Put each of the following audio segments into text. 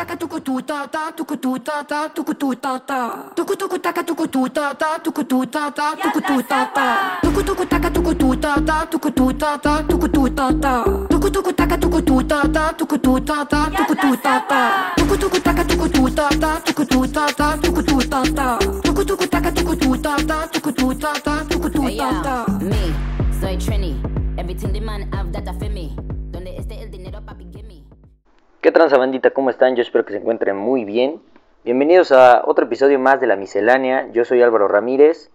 taka tuku tu ta ta tuku tu ta ta tuku tu ta ta tuku tuku taka tuku tu ta ta tuku tu ta ta tuku tu ta ta tuku tuku taka tuku tu ta ta tuku tu ta ta tuku tu ta ta tuku tuku taka tuku tu ta ta tuku tu ta ta tuku tu ta tuku tuku taka tuku tu ta tuku tu ta tuku tu ta tuku tuku taka tuku tu ta tuku tu ta tuku tu ta ta me, soy Trini. Everything the man have that feel me. Donde esté el dinero, papi. ¿Qué tranza bandita? ¿Cómo están? Yo espero que se encuentren muy bien. Bienvenidos a otro episodio más de La Miscelánea. Yo soy Álvaro Ramírez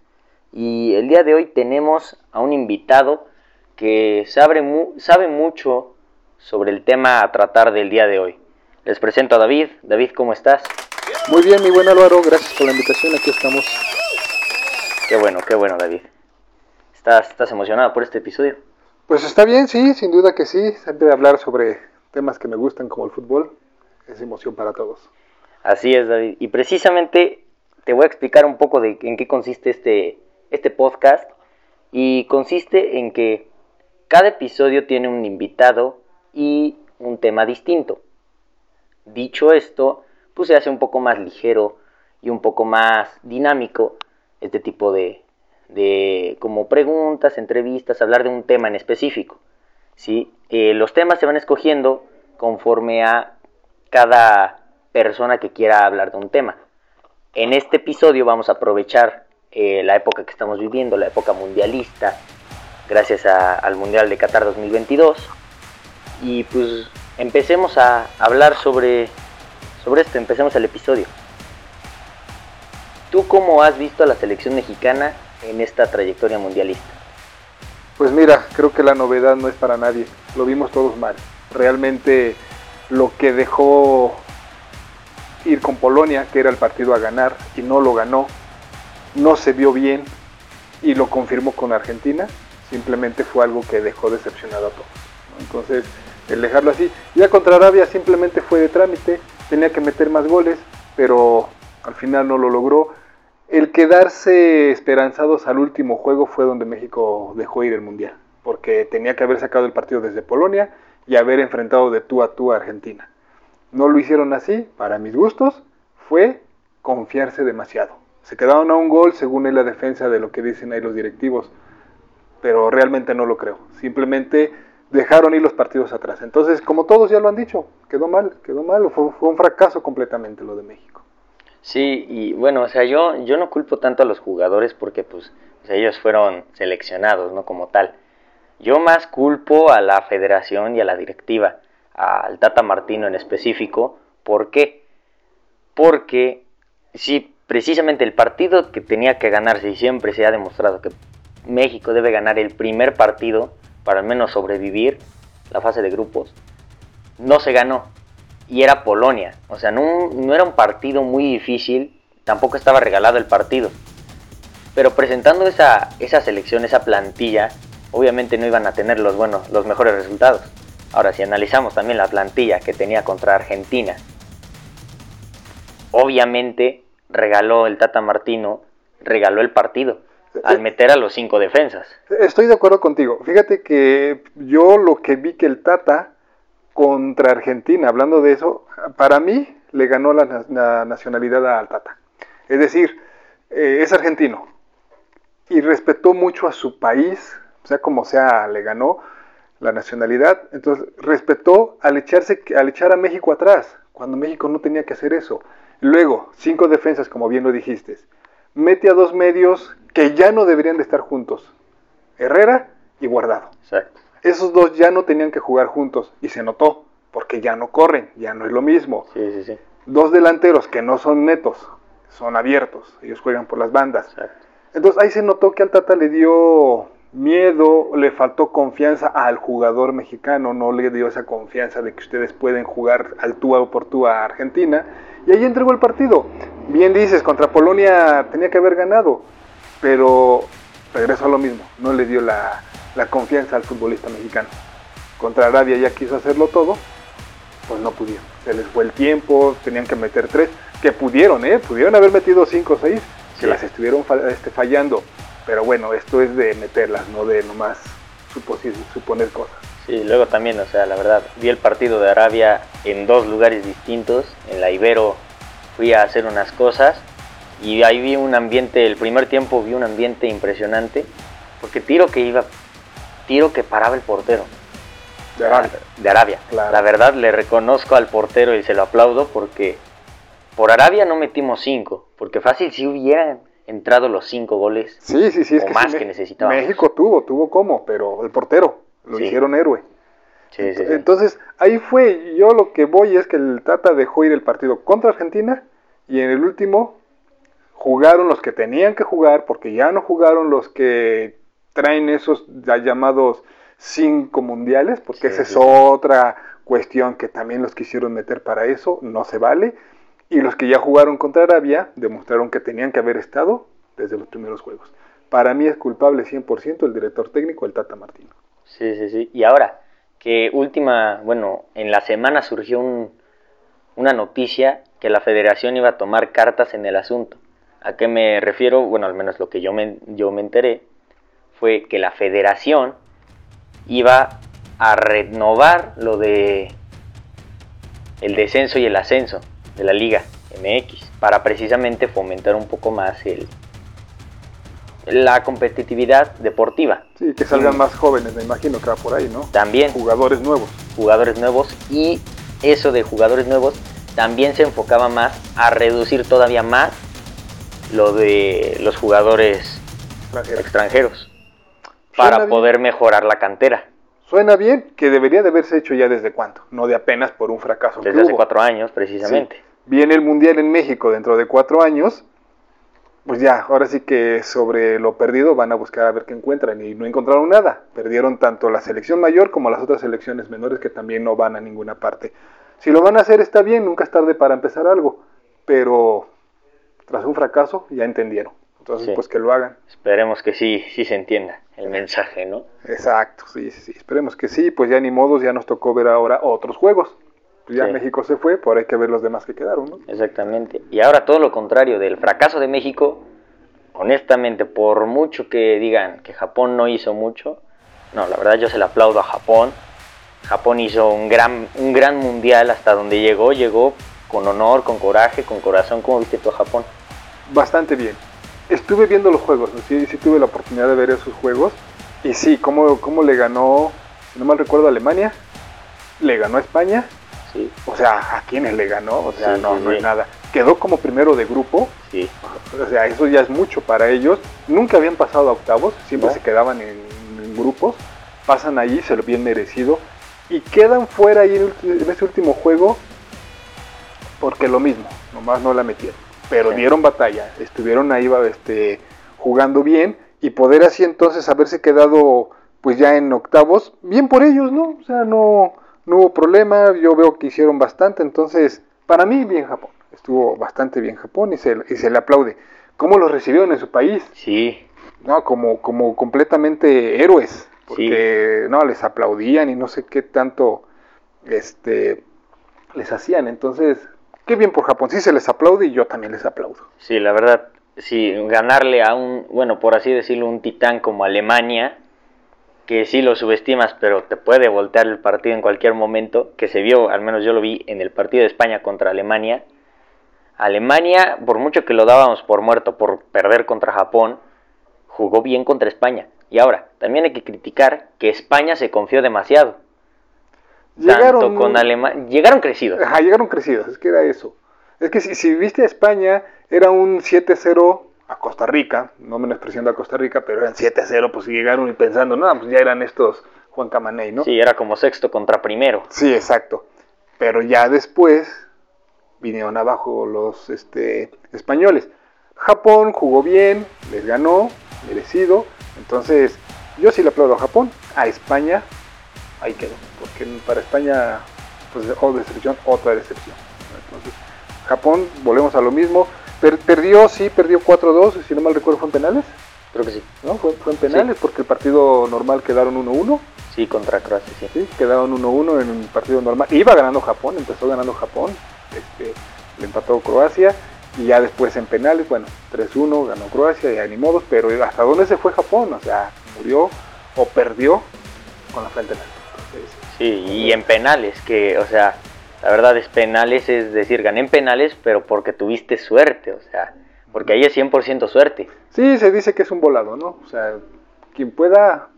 y el día de hoy tenemos a un invitado que sabe, mu- sabe mucho sobre el tema a tratar del día de hoy. Les presento a David. David, ¿cómo estás? Muy bien, mi buen Álvaro, gracias por la invitación, aquí estamos. Qué bueno, qué bueno, David. ¿Estás, estás emocionado por este episodio? Pues está bien, sí, sin duda que sí, siempre hablar sobre temas que me gustan como el fútbol es emoción para todos. Así es, David. Y precisamente te voy a explicar un poco de en qué consiste este, este podcast. Y consiste en que cada episodio tiene un invitado y un tema distinto. Dicho esto, pues se hace un poco más ligero y un poco más dinámico este tipo de, de como preguntas, entrevistas, hablar de un tema en específico. ¿sí? Los temas se van escogiendo conforme a cada persona que quiera hablar de un tema. En este episodio vamos a aprovechar eh, la época que estamos viviendo, la época mundialista, gracias al Mundial de Qatar 2022. Y pues empecemos a hablar sobre, sobre esto, empecemos el episodio. ¿Tú cómo has visto a la selección mexicana en esta trayectoria mundialista? Pues mira, creo que la novedad no es para nadie, lo vimos todos mal. Realmente lo que dejó ir con Polonia, que era el partido a ganar, y no lo ganó, no se vio bien y lo confirmó con Argentina, simplemente fue algo que dejó decepcionado a todos. Entonces, el dejarlo así, ya contra Arabia simplemente fue de trámite, tenía que meter más goles, pero al final no lo logró. El quedarse esperanzados al último juego fue donde México dejó ir el Mundial, porque tenía que haber sacado el partido desde Polonia y haber enfrentado de tú a tú a Argentina. No lo hicieron así, para mis gustos, fue confiarse demasiado. Se quedaron a un gol según es la defensa de lo que dicen ahí los directivos, pero realmente no lo creo. Simplemente dejaron ir los partidos atrás. Entonces, como todos ya lo han dicho, quedó mal, quedó mal, fue, fue un fracaso completamente lo de México. Sí, y bueno, o sea, yo, yo no culpo tanto a los jugadores porque pues ellos fueron seleccionados, ¿no? Como tal. Yo más culpo a la federación y a la directiva, al Tata Martino en específico. ¿Por qué? Porque sí, precisamente el partido que tenía que ganarse y siempre se ha demostrado que México debe ganar el primer partido para al menos sobrevivir la fase de grupos, no se ganó y era Polonia. O sea, no, no era un partido muy difícil, tampoco estaba regalado el partido. Pero presentando esa, esa selección, esa plantilla, obviamente no iban a tener los, buenos, los mejores resultados. Ahora, si analizamos también la plantilla que tenía contra Argentina, obviamente regaló el Tata Martino, regaló el partido al meter a los cinco defensas. Estoy de acuerdo contigo. Fíjate que yo lo que vi que el Tata contra Argentina, hablando de eso, para mí le ganó la, na- la nacionalidad al Tata. Es decir, eh, es argentino y respetó mucho a su país, sea como sea, le ganó la nacionalidad. Entonces, respetó al, echarse, al echar a México atrás, cuando México no tenía que hacer eso. Luego, cinco defensas, como bien lo dijiste. Mete a dos medios que ya no deberían de estar juntos. Herrera y Guardado. Exacto. Esos dos ya no tenían que jugar juntos y se notó, porque ya no corren, ya no es lo mismo. Sí, sí, sí. Dos delanteros que no son netos, son abiertos, ellos juegan por las bandas. Exacto. Entonces ahí se notó que al Tata le dio miedo, le faltó confianza al jugador mexicano, no le dio esa confianza de que ustedes pueden jugar al tú o por tú a Argentina. Y ahí entregó el partido. Bien dices, contra Polonia tenía que haber ganado, pero regresó a lo mismo, no le dio la, la confianza al futbolista mexicano. Contra Arabia ya quiso hacerlo todo, pues no pudieron. Se les fue el tiempo, tenían que meter tres, que pudieron, ¿eh? Pudieron haber metido cinco o seis, Sí. se las estuvieron este, fallando. Pero bueno, esto es de meterlas, no de nomás suponer cosas. Sí, luego también, o sea, la verdad, vi el partido de Arabia en dos lugares distintos. En la Ibero fui a hacer unas cosas y ahí vi un ambiente, el primer tiempo vi un ambiente impresionante, porque tiro que iba, tiro que paraba el portero. De Arabia. De Arabia. Claro. La verdad le reconozco al portero y se lo aplaudo porque por Arabia no metimos cinco, porque fácil si hubieran entrado los cinco goles. Sí, sí, sí. Es O que más sí, que necesitábamos. México tuvo, tuvo como, pero el portero lo Sí. hicieron héroe. Sí, sí, sí. Entonces, ahí fue, yo lo que voy es que el Tata dejó ir el partido contra Argentina y en el último jugaron los que tenían que jugar porque ya no jugaron los que traen esos ya llamados cinco mundiales, porque Sí, esa sí, es otra cuestión que también los quisieron meter para eso, no se vale. Y los que ya jugaron contra Arabia demostraron que tenían que haber estado desde los primeros juegos. Para mí es culpable 100% el director técnico, el Tata Martino. Sí, sí, sí. Y ahora, que última, bueno, en la semana surgió un- una noticia que la federación iba a tomar cartas en el asunto. ¿A qué me refiero? Bueno, al menos lo que yo me, yo me enteré fue que la federación iba a renovar lo de el descenso y el ascenso de la Liga MX para precisamente fomentar un poco más el la competitividad deportiva. Sí, que salgan más jóvenes, me imagino que va por ahí, ¿no? También Jugadores nuevos. jugadores nuevos y eso de jugadores nuevos también se enfocaba más a reducir todavía más lo de los jugadores extranjeros. extranjeros Para bien. poder mejorar la cantera Suena bien que debería de haberse hecho ya desde cuándo, no de apenas por un fracaso. que desde hace hubo. cuatro años precisamente. Sí. Viene el Mundial en México dentro de cuatro años, pues ya, ahora sí que sobre lo perdido van a buscar a ver qué encuentran y no encontraron nada. Perdieron tanto la selección mayor como las otras selecciones menores que también no van a ninguna parte. Si lo van a hacer está bien, nunca es tarde para empezar algo, pero tras un fracaso ya entendieron. Entonces, Sí. pues que lo hagan. Esperemos que sí, sí se entienda el mensaje, ¿no? Exacto, sí, sí, sí. Esperemos que sí, pues ya ni modos, ya nos tocó ver ahora otros juegos. Pues ya Sí. México se fue, por ahí que ver los demás que quedaron, ¿no? Exactamente. Y ahora todo lo contrario del fracaso de México, honestamente, por mucho que digan que Japón no hizo mucho, no, la verdad yo se le aplaudo a Japón. Japón hizo un gran, un gran mundial hasta donde llegó, llegó con honor, con coraje, con corazón. ¿Cómo viste tú a Japón? Bastante bien. Estuve viendo los juegos, ¿no? sí, sí tuve la oportunidad de ver esos juegos. Y sí, cómo, cómo le ganó, si no mal recuerdo, a Alemania, le ganó a España. Sí, O sea, ¿a quiénes le ganó? O sea, Sí, no, no hay nada. Quedó como primero de grupo. sí, O sea, eso ya es mucho para ellos. Nunca habían pasado a octavos, siempre No. se quedaban en, en grupos. Pasan allí, se lo bien merecido. Y quedan fuera ahí en ese último juego porque lo mismo, nomás no la metieron. Pero Sí. dieron batalla, estuvieron ahí este, jugando bien y poder así entonces haberse quedado pues ya en octavos, bien por ellos, ¿no? O sea, no, no hubo problema, yo veo que hicieron bastante, entonces para mí bien Japón, estuvo bastante bien Japón y se, y se le aplaude. ¿Cómo los recibieron en su país? sí, No, como, como completamente héroes, porque no, les aplaudían y no sé qué tanto este, les hacían, entonces, qué bien por Japón, sí se les aplaude y yo también les aplaudo. sí, la verdad, sí, ganarle a un, bueno, por así decirlo, un titán como Alemania, que sí lo subestimas, pero te puede voltear el partido en cualquier momento, que se vio, al menos yo lo vi en el partido de España contra Alemania. Alemania, por mucho que lo dábamos por muerto por perder contra Japón, jugó bien contra España. Y ahora, también hay que criticar que España se confió demasiado. Tanto con Alemania. Llegaron crecidos. Ajá, llegaron crecidos, es que era eso. Es que si, si viste a España, era un 7-0 a Costa Rica, no menospreciando a Costa Rica, pero eran 7-0, pues llegaron y pensando, no, pues ya eran estos Juan Camaney, ¿no? Sí, era como sexto contra primero. Sí, exacto. Pero ya después vinieron abajo los este, españoles. Japón jugó bien, les ganó, merecido. Entonces, yo sí le aplaudo a Japón. A España, ahí quedó. Porque para España, pues, oh, decepción, otra decepción. Entonces, Japón, volvemos a lo mismo. Per- perdió, sí, perdió 4-2, si no mal recuerdo, fue en penales. Creo que sí. ¿No? Fue, fue en penales porque el partido normal quedaron 1-1. Sí, contra Croacia, sí. Sí, quedaron 1-1 en un partido normal. Iba ganando Japón, empezó ganando Japón. Este, le empató Croacia. Y ya después en penales, bueno, 3-1 ganó Croacia, ya ni modos. Pero ¿hasta dónde se fue Japón? O sea, murió o perdió con la frente en alto. Sí, y en penales, que, o sea, la verdad es penales, es decir, gané en penales, pero porque tuviste suerte, o sea, porque ahí es 100% suerte. Sí, se dice que es un volado, ¿no? O sea, quien pueda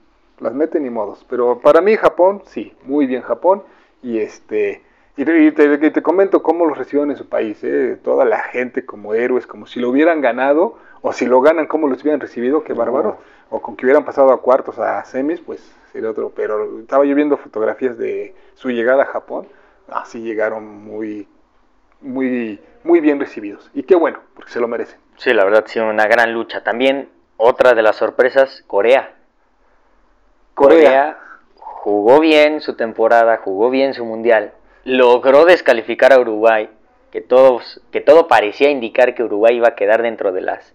las mete ni modos. Pero para mí Japón, sí, muy bien Japón. Y este y te, te, comento cómo los recibieron en su país, ¿eh? toda la gente como héroes, como si lo hubieran ganado, o si lo ganan, cómo los hubieran recibido, qué bárbaro, o con que hubieran pasado a cuartos, a semis, pues otro. Pero estaba yo viendo fotografías de su llegada a Japón, así llegaron muy, muy, muy bien recibidos. Y qué bueno, porque se lo merecen. Sí, la verdad, sí, una gran lucha. También otra de las sorpresas, Corea. Corea jugó bien su temporada, jugó bien su mundial, logró descalificar a Uruguay, que, todos, que todo parecía indicar que Uruguay iba a quedar dentro de, las,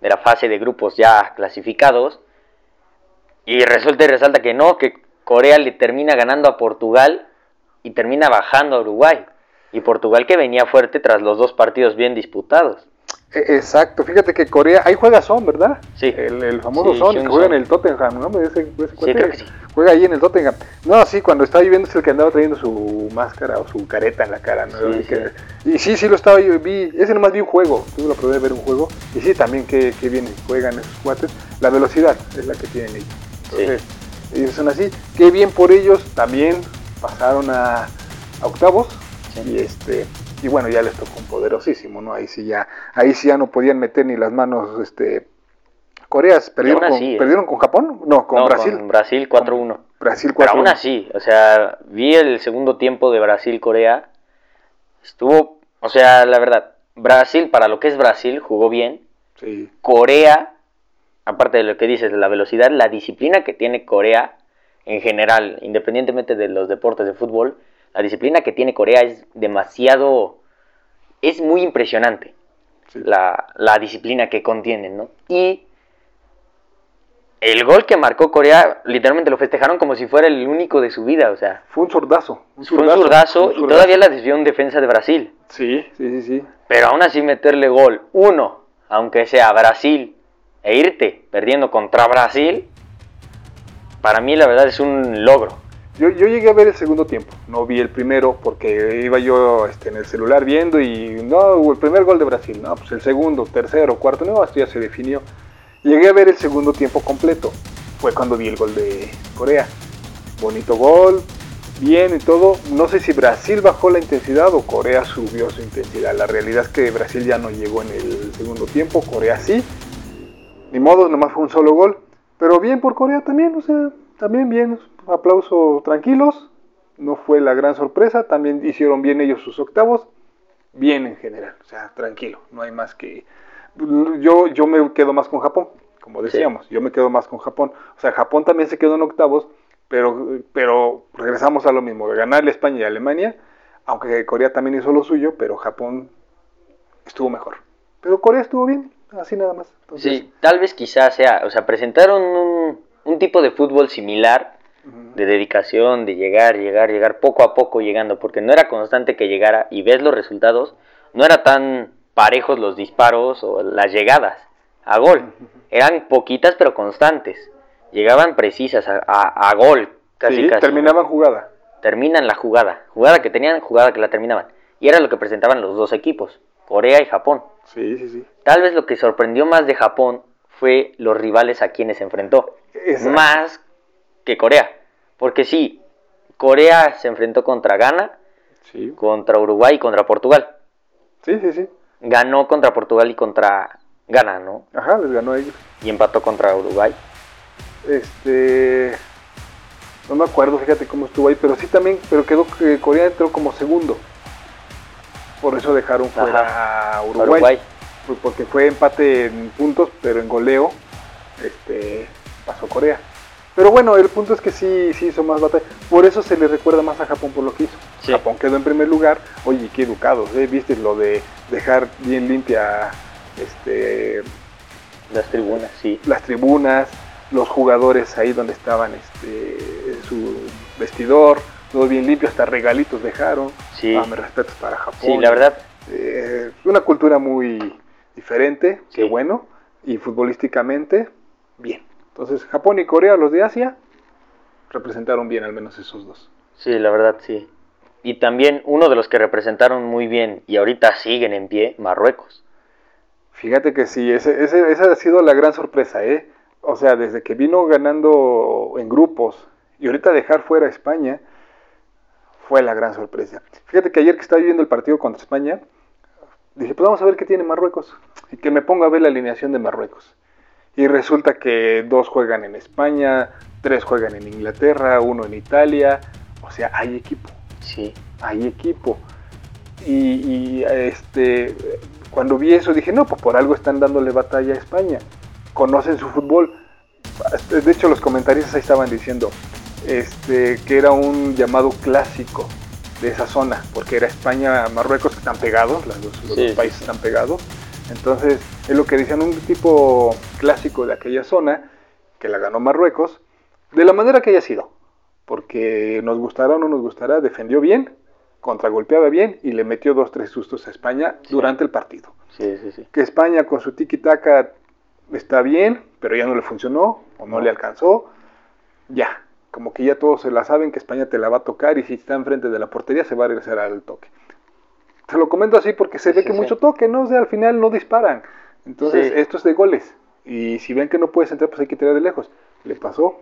de la fase de grupos ya clasificados, y resulta y resalta que no, que Corea le termina ganando a Portugal y termina bajando a Uruguay, y Portugal que venía fuerte tras los dos partidos bien disputados. E, exacto, fíjate que Corea, ahí juega Son, ¿verdad? Sí. El, famoso Son, que juega en el Tottenham, ¿no? Ese, sí, creo que sí. Juega ahí en el Tottenham. No, sí, cuando estaba viendo es el que andaba trayendo su máscara o su careta en la cara, ¿no? Sí, y, sí. sí, lo estaba yo, vi, ese nomás vi un juego, tuve la oportunidad de ver un juego, y sí, también que, que bien juegan esos cuates, la velocidad es la que tienen ellos. Entonces, ellos son así, qué bien por ellos, también pasaron a, a octavos, y este y bueno, ya les tocó un poderosísimo, ¿no? Ahí sí ya, ahí sí ya no podían meter ni las manos, este, Coreas, ¿perdieron, con, ¿eh? ¿perdieron con Japón? No, con Brasil. Con Brasil 4-1. Brasil 4-1. Pero aún así, o sea, vi el segundo tiempo de Brasil-Corea, estuvo, o sea, la verdad, Brasil, para lo que es Brasil, jugó bien. Sí. Corea, aparte de lo que dices, de la velocidad, la disciplina que tiene Corea en general, independientemente de los deportes de fútbol, la disciplina que tiene Corea es demasiado, es muy impresionante la, la, disciplina que contienen, ¿no? Y el gol que marcó Corea, literalmente lo festejaron como si fuera el único de su vida, o sea. Fue un sordazo. fue un sordazo, y todavía la desvió un defensa de Brasil. Sí, sí, sí, sí. Pero aún así meterle gol, uno, aunque sea Brasil, e irte perdiendo contra Brasil, para mí la verdad es un logro. Yo, llegué a ver el segundo tiempo, no vi el primero porque iba yo este, en el celular viendo y no, el primer gol de Brasil, no, pues el segundo, tercero, cuarto, no, esto ya se definió. Llegué a ver el segundo tiempo completo, fue cuando vi el gol de Corea. Bonito gol, bien y todo. No sé si Brasil bajó la intensidad o Corea subió su intensidad. La realidad es que Brasil ya no llegó en el segundo tiempo, Corea sí. Ni modo, nomás fue un solo gol. Pero bien por Corea también, o sea, también bien, aplauso tranquilos, no fue la gran sorpresa, también hicieron bien ellos sus octavos, bien en general, o sea, tranquilo, no hay más que... Yo, yo me quedo más con Japón, como decíamos, yo me quedo más con Japón, o sea, Japón también se quedó en octavos, pero, pero regresamos a lo mismo, de ganarle España y Alemania, aunque Corea también hizo lo suyo, pero Japón estuvo mejor. Pero Corea estuvo bien, así nada más. sí, tal vez quizás sea, o sea, presentaron un, un tipo de fútbol similar, de dedicación, de llegar, llegar, llegar, poco a poco llegando, porque no era constante que llegara y ves los resultados, no era tan parejos los disparos o las llegadas a gol, eran poquitas pero constantes, llegaban precisas a, gol, casi casi. Terminaban jugada. Terminan la jugada, jugada que tenían, jugada que la terminaban. Y era lo que presentaban los dos equipos, Corea y Japón. Sí, sí, sí. Tal vez lo que sorprendió más de Japón fue los rivales a quienes se enfrentó. Más que Corea. Porque sí, Corea se enfrentó contra Ghana, contra Uruguay y contra Portugal. Sí, sí, sí. Ganó contra Portugal y contra Ghana, ¿no? Ajá, les ganó a ellos. Y empató contra Uruguay. Este. No me acuerdo, fíjate cómo estuvo ahí, pero sí también, pero quedó que Corea entró como segundo. Por eso dejaron fuera a Uruguay, Porque fue empate en puntos, pero en goleo este, pasó Corea. Pero bueno, el punto es que sí, sí hizo más batalla. Por eso se le recuerda más a Japón por lo que hizo. Japón quedó en primer lugar. Oye, qué educados, ¿eh? ¿Viste lo de dejar bien limpia este, las tribunas, sí. Las tribunas, los jugadores ahí donde estaban este, su vestidor, todo bien limpio, hasta regalitos dejaron. Sí. Ah, me respeto para Japón. Sí, la verdad. Eh, una cultura muy diferente, qué bueno. Y futbolísticamente, bien. Entonces, Japón y Corea, los de Asia, representaron bien al menos esos dos. Sí, la verdad sí. Y también uno de los que representaron muy bien y ahorita siguen en pie, Marruecos. Fíjate que sí, ese, ese- esa ha sido la gran sorpresa, ¿eh? O sea, desde que vino ganando en grupos y ahorita dejar fuera a España, fue la gran sorpresa. Fíjate que ayer que estaba viendo el partido contra España, dije, pues vamos a ver qué tiene Marruecos. Y que me ponga a ver la alineación de Marruecos. Y resulta que dos juegan en España, tres juegan en Inglaterra, uno en Italia. O sea, hay equipo Sí. hay equipo. Y, y, este, cuando vi eso dije, no, pues por algo están dándole batalla a España. Conocen su fútbol. De hecho, los comentaristas ahí estaban diciendo este, que era un llamado clásico de esa zona, porque era España, Marruecos, que están pegados, los, dos- los Sí, países sí. están pegados. Entonces, es lo que decían, un tipo clásico de aquella zona, que la ganó Marruecos, de la manera que haya sido porque nos gustará o no nos gustará, defendió bien, contragolpeaba bien y le metió dos, tres sustos a España Sí. durante el partido. Sí, sí, sí. Que España con su tiki-taka está bien, pero ya no le funcionó o no, No. le alcanzó, ya, como que ya todos se la saben que España te la va a tocar y si está enfrente de la portería se va a regresar al toque. Te lo comento así porque se Sí, ve que sí. mucho toque, ¿no? O sea, al final no disparan. Entonces, Sí. esto es de goles. Y si ven que no puedes entrar, pues hay que tirar de lejos. Le pasó.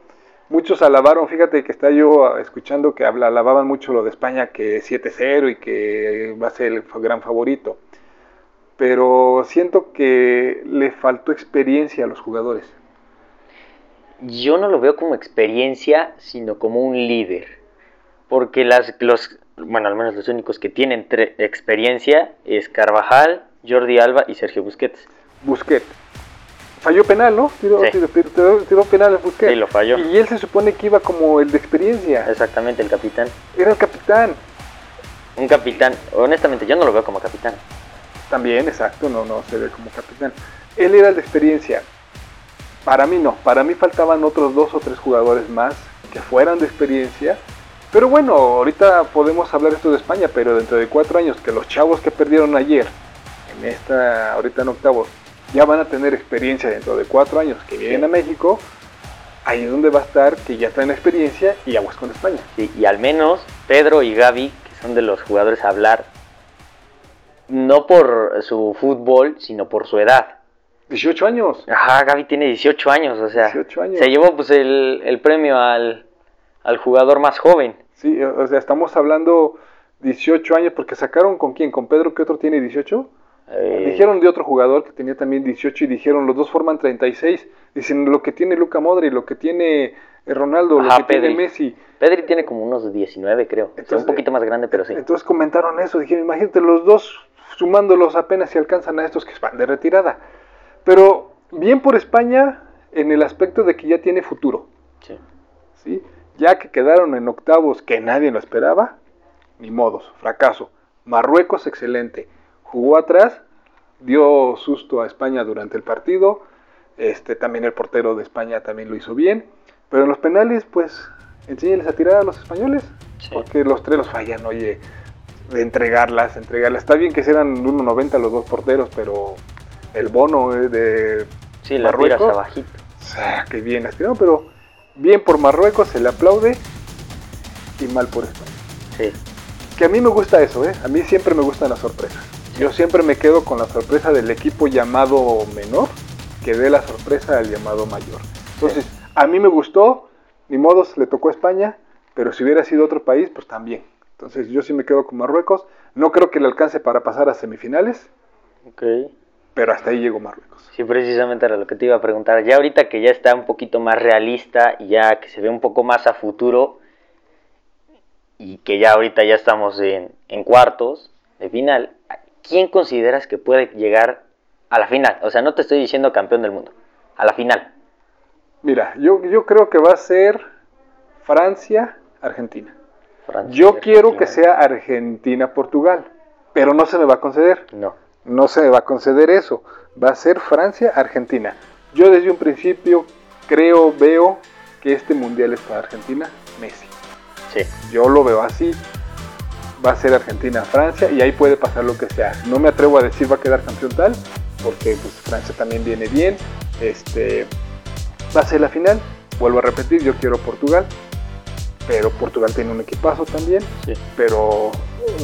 Muchos alabaron, fíjate que está yo ah, escuchando que alababan mucho lo de España, que 7-0 y que va a ser el gran favorito. Pero siento que le faltó experiencia a los jugadores. Yo no lo veo como experiencia, sino como un líder. Porque las, los, bueno, al menos los únicos que tienen experiencia es Carvajal, Jordi Alba y Sergio Busquets. Busquets. Falló penal, ¿no? Tiró, Sí. tiró- tiró- tiró penal el Busquets. Sí, lo falló. Y él se supone que iba como el de experiencia. Exactamente, el capitán. Era el capitán. Un capitán, honestamente, yo no lo veo como capitán. También, exacto, no, no se ve como capitán. Él era el de experiencia. Para mí no, para mí faltaban otros dos o tres jugadores más que fueran de experiencia. Pero bueno, ahorita podemos hablar esto de España, pero dentro de cuatro años que los chavos que perdieron ayer, en esta, ahorita en octavos, ya van a tener experiencia dentro de cuatro años que vienen Sí. a México, ahí es donde va a estar que ya traen experiencia y aguas con España. Sí, y al menos Pedro y Gaby, que son de los jugadores a hablar, no por su fútbol, sino por su edad. 18 años. Ajá, Gaby tiene 18 años, o sea, 18 años. se llevó pues el, el premio al, al jugador más joven. Sí, o sea, estamos hablando 18 años porque sacaron con quién, con Pedro que otro tiene 18. Eh, Dijeron de otro jugador que tenía también 18 y dijeron los dos forman 36. Dicen lo que tiene Luca Modri, lo que tiene eh, Ronaldo, lo que tiene. Messi. Pedri tiene como unos 19, creo. Entonces, un poquito más grande, pero sí. Entonces comentaron eso, dijeron, imagínate los dos sumándolos apenas si alcanzan a estos que van de retirada. Pero bien por España en el aspecto de que ya tiene futuro. Sí. ¿sí? Ya que quedaron en octavos que nadie lo esperaba, ni modos, fracaso. Marruecos, excelente. Jugó atrás, dio susto a España durante el partido. Este, también el portero de España también lo hizo bien. Pero en los penales, pues, enséñales a tirar a los españoles. Sí. Porque los tres los fallan, oye, de entregarlas, entregarlas. Está bien que sean 1.90 los dos porteros, pero el bono eh, de Sí, la Marruecos. abajito. Ah, qué bien las tiró, pero bien por Marruecos, se le aplaude y mal por España. Sí. Que a mí me gusta eso, ¿eh? A mí siempre me gustan las sorpresas. Yo siempre me quedo con la sorpresa del equipo llamado menor que dé la sorpresa al llamado mayor. Entonces, a mí me gustó, ni modos, le tocó a España, pero si hubiera sido otro país, pues también. Entonces, yo sí me quedo con Marruecos. No creo que le alcance para pasar a semifinales, Ok. Pero hasta ahí llegó Marruecos. Sí, precisamente era lo que te iba a preguntar. Ya ahorita que ya está un poquito más realista y ya que se ve un poco más a futuro y que ya ahorita ya estamos en, en cuartos de final, ¿quién consideras que puede llegar a la final? O sea, no te estoy diciendo campeón del mundo, a la final. Mira, yo, yo creo que va a ser Francia-Argentina. Francia, Yo quiero que Argentina. sea Argentina-Portugal, pero no se me va a conceder. No. No se va a conceder eso. Va a ser Francia-Argentina. Yo desde un principio creo, veo que este mundial es para Argentina, Messi. Sí. Yo lo veo así. Va a ser Argentina-Francia y ahí puede pasar lo que sea. No me atrevo a decir va a quedar campeón tal, porque pues, Francia también viene bien. Este, va a ser la final. Vuelvo a repetir, yo quiero Portugal. pero Portugal tiene un equipazo también, Sí. pero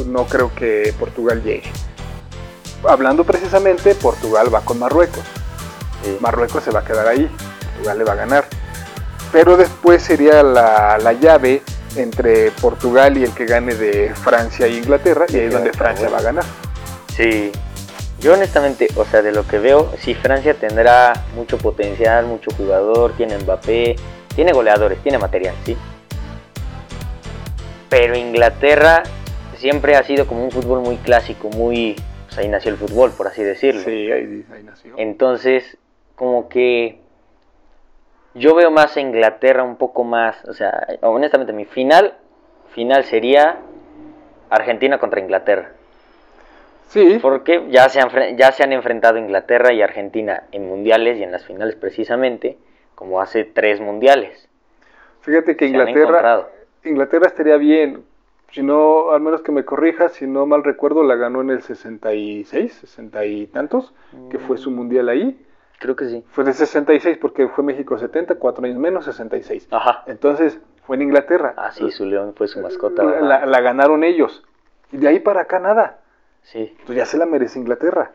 no creo que Portugal llegue. Hablando precisamente, Portugal va con Marruecos. Sí. Marruecos se va a quedar ahí, Portugal le va a ganar. Pero después sería la, la llave entre Portugal y el que gane de Francia e Inglaterra, y ahí es donde Francia va a ganar. Sí, yo honestamente, o sea, de lo que veo, sí, Francia tendrá mucho potencial, mucho jugador, tiene Mbappé, tiene goleadores, tiene material, sí. Pero Inglaterra siempre ha sido como un fútbol muy clásico, muy... Pues ahí nació el fútbol, por así decirlo. Sí, ahí, ahí nació. Entonces, como que yo veo más a Inglaterra un poco más, o sea, honestamente mi final, final sería Argentina contra Inglaterra. Sí, Porque ya se, han, ya se han enfrentado Inglaterra y Argentina en mundiales y en las finales precisamente, como hace tres mundiales. fíjate que Se Inglaterra. Inglaterra estaría bien. Si no, al menos que me corrijas, si no mal recuerdo, la ganó en el 66, 60 y tantos, que fue su mundial ahí. Creo que sí. Fue de 66 porque fue México 70, cuatro años menos, 66. Ajá. Entonces, fue en Inglaterra. Ah, sí, su león fue su mascota. la, ganaron ellos. Y de ahí para acá nada. Sí, Pues ya se la merece Inglaterra.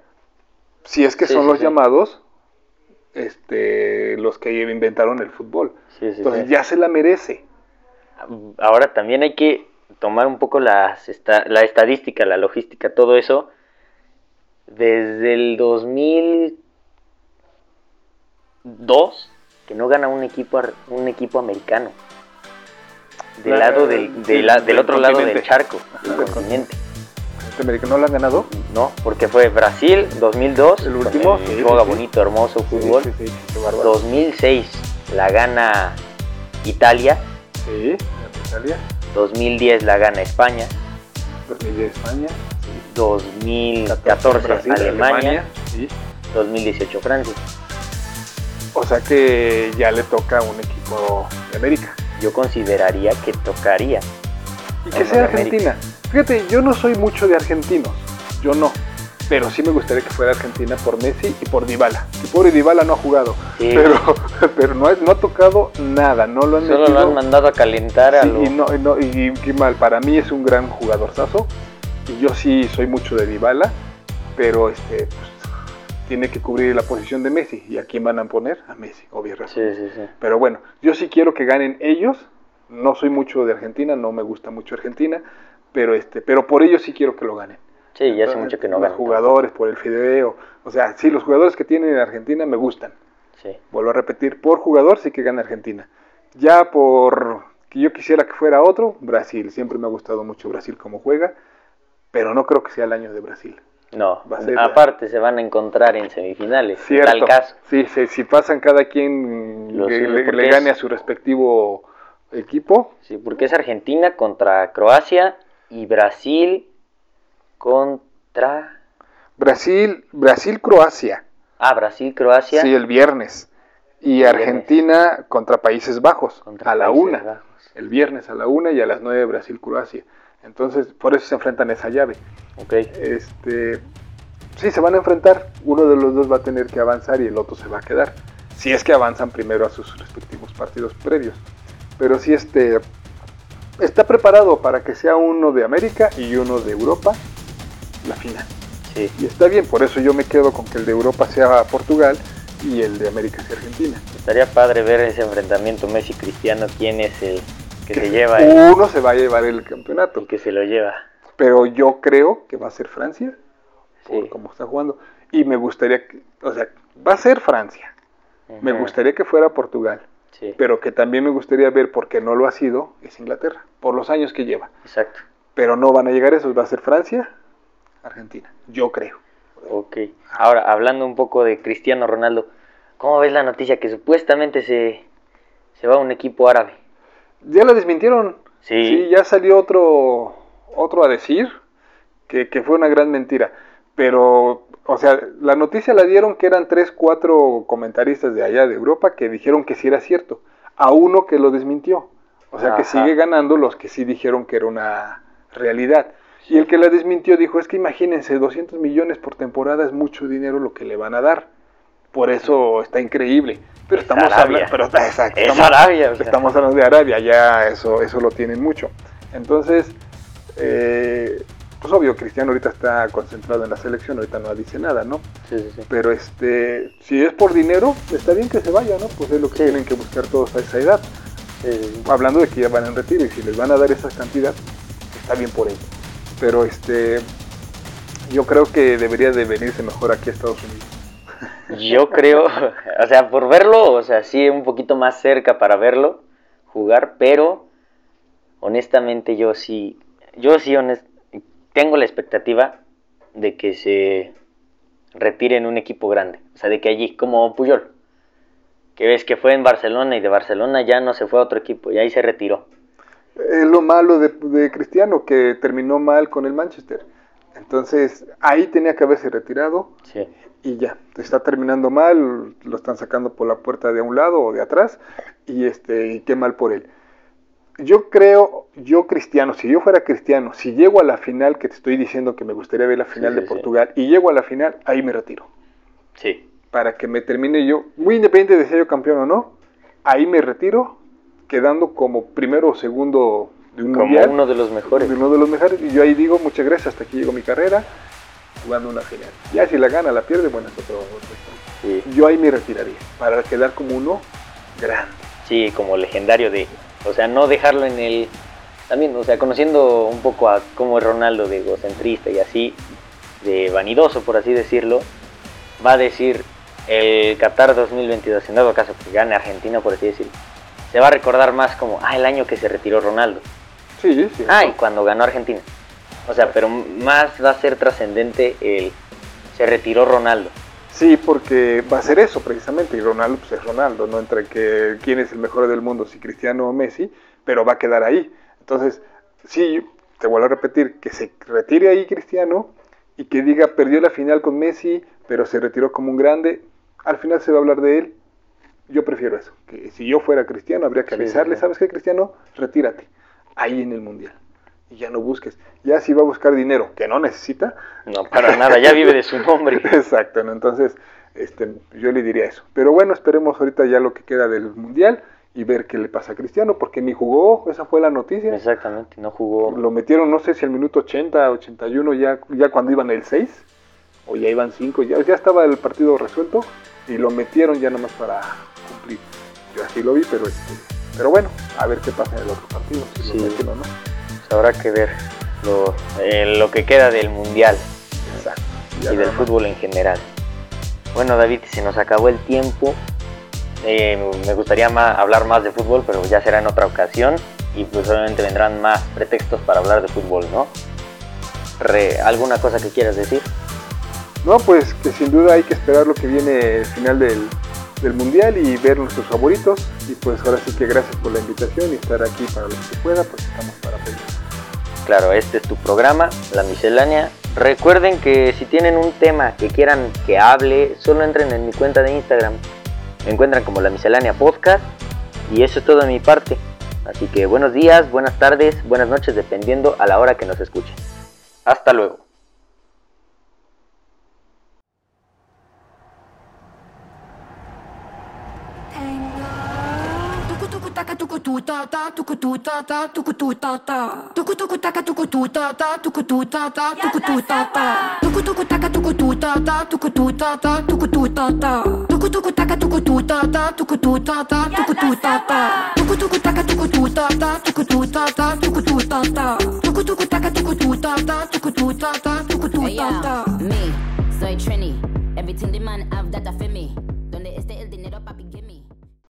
Si es que Sí, son sí, los sí. llamados, este, los que inventaron el fútbol. sí, sí. Entonces ya se la merece. Ahora también hay que tomar un poco las esta- la estadística, la logística, todo eso. Desde el 2002, que no gana un equipo, un equipo americano. Del, La- lado del, sí, de la- del del otro lado del charco, del continente. Este americano no lo han ganado. No, porque fue Brasil 2002, El último, el sí, sí, juega sí. bonito, hermoso fútbol. Sí, sí, sí, qué bárbaro. 2006 la gana Italia, Sí, Italia, 2010 la gana España, 2010 España, 2014 Brasil, Alemania, sí. 2018 Francia. O sea que ya le toca a un equipo de América. Yo consideraría que tocaría. Y que sea América. Argentina. Fíjate, yo no soy mucho de argentinos. Yo no. Pero sí me gustaría que fuera Argentina por Messi y por Dybala. Que pobre Dybala no ha jugado. Sí. Pero, pero no, ha, no ha tocado nada. No lo han Solo metido. lo han mandado a calentar a Sí, lo- y, no, y, no- y qué mal. Para mí es un gran jugador Y yo sí soy mucho de Dybala. Pero este, pues, tiene que cubrir la posición de Messi. ¿Y a quién van a poner? A Messi, obvio razón. Sí, sí, sí. Pero bueno, yo sí quiero que ganen ellos. No soy mucho de Argentina, no me gusta mucho Argentina, pero este, pero por ellos sí quiero que lo ganen. Sí, ya hace mucho que no Los ganan. jugadores, por el fideo. O sea, sí, los jugadores que tienen en Argentina me gustan. Sí. Vuelvo a repetir, por jugador sí que gana Argentina. Ya por que yo quisiera que fuera otro, Brasil. Siempre me ha gustado mucho Brasil como juega, pero no creo que sea el año de Brasil. No, aparte se van a encontrar en semifinales. en Cierto. Tal caso. Sí, sí, si pasan cada quien le, es- gane a su respectivo equipo, Sí, porque es Argentina contra Croacia y Brasil contra. Brasil, Brasil-Croacia. Ah, Brasil-Croacia. Sí, el viernes. Y El Argentina contra Países Bajos contra a la Países una. Bajos. El viernes a la una y a las nueve Brasil-Croacia. Entonces, por eso se enfrentan esa llave. Ok. Este, sí, se van a enfrentar. Uno de los dos va a tener que avanzar y el otro se va a quedar. Si es que avanzan primero a sus respectivos partidos previos. Pero sí, este, está preparado para que sea uno de América y uno de Europa la final. Sí. Y está bien, por eso yo me quedo con que el de Europa sea Portugal y el de América sea Argentina. Estaría padre ver ese enfrentamiento Messi-Cristiano. ¿Quién es el que se lleva el, Uno se va a llevar el campeonato, el que se lo lleva? pero yo creo que va a ser Francia, por Sí. cómo está jugando. Y me gustaría, que, o sea, va a ser Francia. Me gustaría que fuera Portugal, Sí, pero que también me gustaría ver, porque no lo ha sido, es Inglaterra, por los años que lleva. exacto. Pero no van a llegar esos, va a ser Francia, Argentina, yo creo. Ok. Ahora, hablando un poco de Cristiano Ronaldo, ¿cómo ves la noticia que supuestamente se, se va a un equipo árabe? Ya lo desmintieron. Sí. ya salió otro, otro a decir que, que fue una gran mentira. Pero, o sea, la noticia la dieron que eran tres, cuatro comentaristas de allá de Europa que dijeron que sí era cierto. A uno que lo desmintió. O sea, que sigue ganando los que sí dijeron que era una realidad. Y el que la desmintió dijo, es que imagínense, 200 millones por temporada es mucho dinero lo que le van a dar. Por eso está increíble. Pero Es estamos hablando, pero está exacto, Es estamos- Arabia, o sea. Estamos hablando de Arabia, ya eso, eso lo tienen mucho. Entonces, eh, pues obvio, Cristiano ahorita está concentrado en la selección, ahorita no dice nada, ¿no? Sí, sí, sí. Pero este, si es por dinero, está bien que se vaya, ¿no? Pues es lo que Sí. tienen que buscar todos a esa edad. Hablando de que ya van en retiro y si les van a dar esa cantidad, está bien por ello. Pero este, yo creo que debería de venirse mejor aquí a Estados Unidos. Yo creo, o sea, por verlo, o sea, sí, un poquito más cerca para verlo jugar, pero honestamente yo sí, yo sí honest- tengo la expectativa de que se retire en un equipo grande, o sea, de que allí, como Puyol, que ves que fue en Barcelona y de Barcelona ya no se fue a otro equipo y ahí se retiró. Es lo malo de, de Cristiano, que terminó mal con el Manchester. Entonces, ahí tenía que haberse retirado Sí, y ya, está terminando mal, lo están sacando por la puerta de un lado o de atrás y este y qué mal por él. Yo creo, yo cristiano, si yo fuera cristiano, si llego a la final, que te estoy diciendo que me gustaría ver la final Sí, de sí. Portugal, y llego a la final, ahí me retiro. sí, Para que me termine yo, muy independiente de si yo campeón o no, ahí me retiro, quedando como primero o segundo de un como mundial uno de los mejores. de uno de los mejores. Y yo ahí digo, muchas gracias, hasta aquí llegó mi carrera, jugando una final. Ya si la gana, la pierde, bueno, es otro-. Sí. Yo ahí me retiraría, para quedar como uno grande. Sí, como legendario de, o sea, no dejarlo en el, también, o sea, conociendo un poco a cómo es Ronaldo de egocentrista y así, de vanidoso, por así decirlo, va a decir el Qatar 2022, en dado caso que gane Argentina, por así decirlo, se va a recordar más como, ah, el año que se retiró Ronaldo, Sí, sí. ah, y cuando ganó Argentina. O sea, pero más va a ser trascendente el, se retiró Ronaldo. Sí, porque va a ser eso precisamente, y Ronaldo pues es Ronaldo, no entre que quién es el mejor del mundo, si Cristiano o Messi, pero va a quedar ahí. Entonces, sí, te vuelvo a repetir, que se retire ahí Cristiano y que diga perdió la final con Messi, pero se retiró como un grande, al final se va a hablar de él. Yo prefiero eso, que si yo fuera Cristiano habría que avisarle, sí. ¿sabes qué Cristiano? Retírate, ahí en el Mundial. Y ya no busques. Ya si va a buscar dinero, que no necesita, No, para nada, ya vive de su nombre. Exacto, ¿no? entonces este, yo le diría eso. Pero bueno, esperemos ahorita ya lo que queda del Mundial y ver qué le pasa a Cristiano, porque ni jugó, esa fue la noticia. Exactamente, no jugó. Lo metieron, no sé si al minuto 80, 81, ya, ya cuando iban el 6, o ya iban 5, ya, ya estaba el partido resuelto y lo metieron ya nomás para cumplir. Yo así lo vi, pero, este, pero bueno, a ver qué pasa en el otro partido, si Sí. lo meten o no. Pues habrá que ver lo, eh, lo que queda del mundial Exacto. y del más. fútbol en general. Bueno, David, se nos acabó el tiempo. Eh, me gustaría ma- hablar más de fútbol, pero ya será en otra ocasión. Y pues obviamente vendrán más pretextos para hablar de fútbol, ¿no? Re- ¿Alguna cosa que quieras decir? No, pues que sin duda hay que esperar lo que viene el final del, del Mundial y ver nuestros favoritos. Y pues ahora sí que gracias por la invitación y estar aquí para lo que pueda, pues estamos para apoyar. Claro, este es tu programa, La Miscelánea. Recuerden que si tienen un tema que quieran que hable, solo entren en mi cuenta de Instagram. Me encuentran como La Miscelánea Podcast. Y eso es todo de mi parte. Así que buenos días, buenas tardes, buenas noches, dependiendo a la hora que nos escuchen. Hasta luego. Tuku tu ta ta tuku tu ta ta tuku tu ta ta tuku taka tuku tu ta ta tuku tu ta ta tuku tu ta ta tuku taka tuku tu ta ta tuku tu ta ta tuku tu ta ta tuku taka tuku tu ta ta tuku tu ta ta tuku tu ta ta tuku taka tuku tu ta ta tuku tu ta ta tuku tu ta ta tuku taka tuku tu ta ta tuku tu me, soy Trini. Everything the man have that feel me.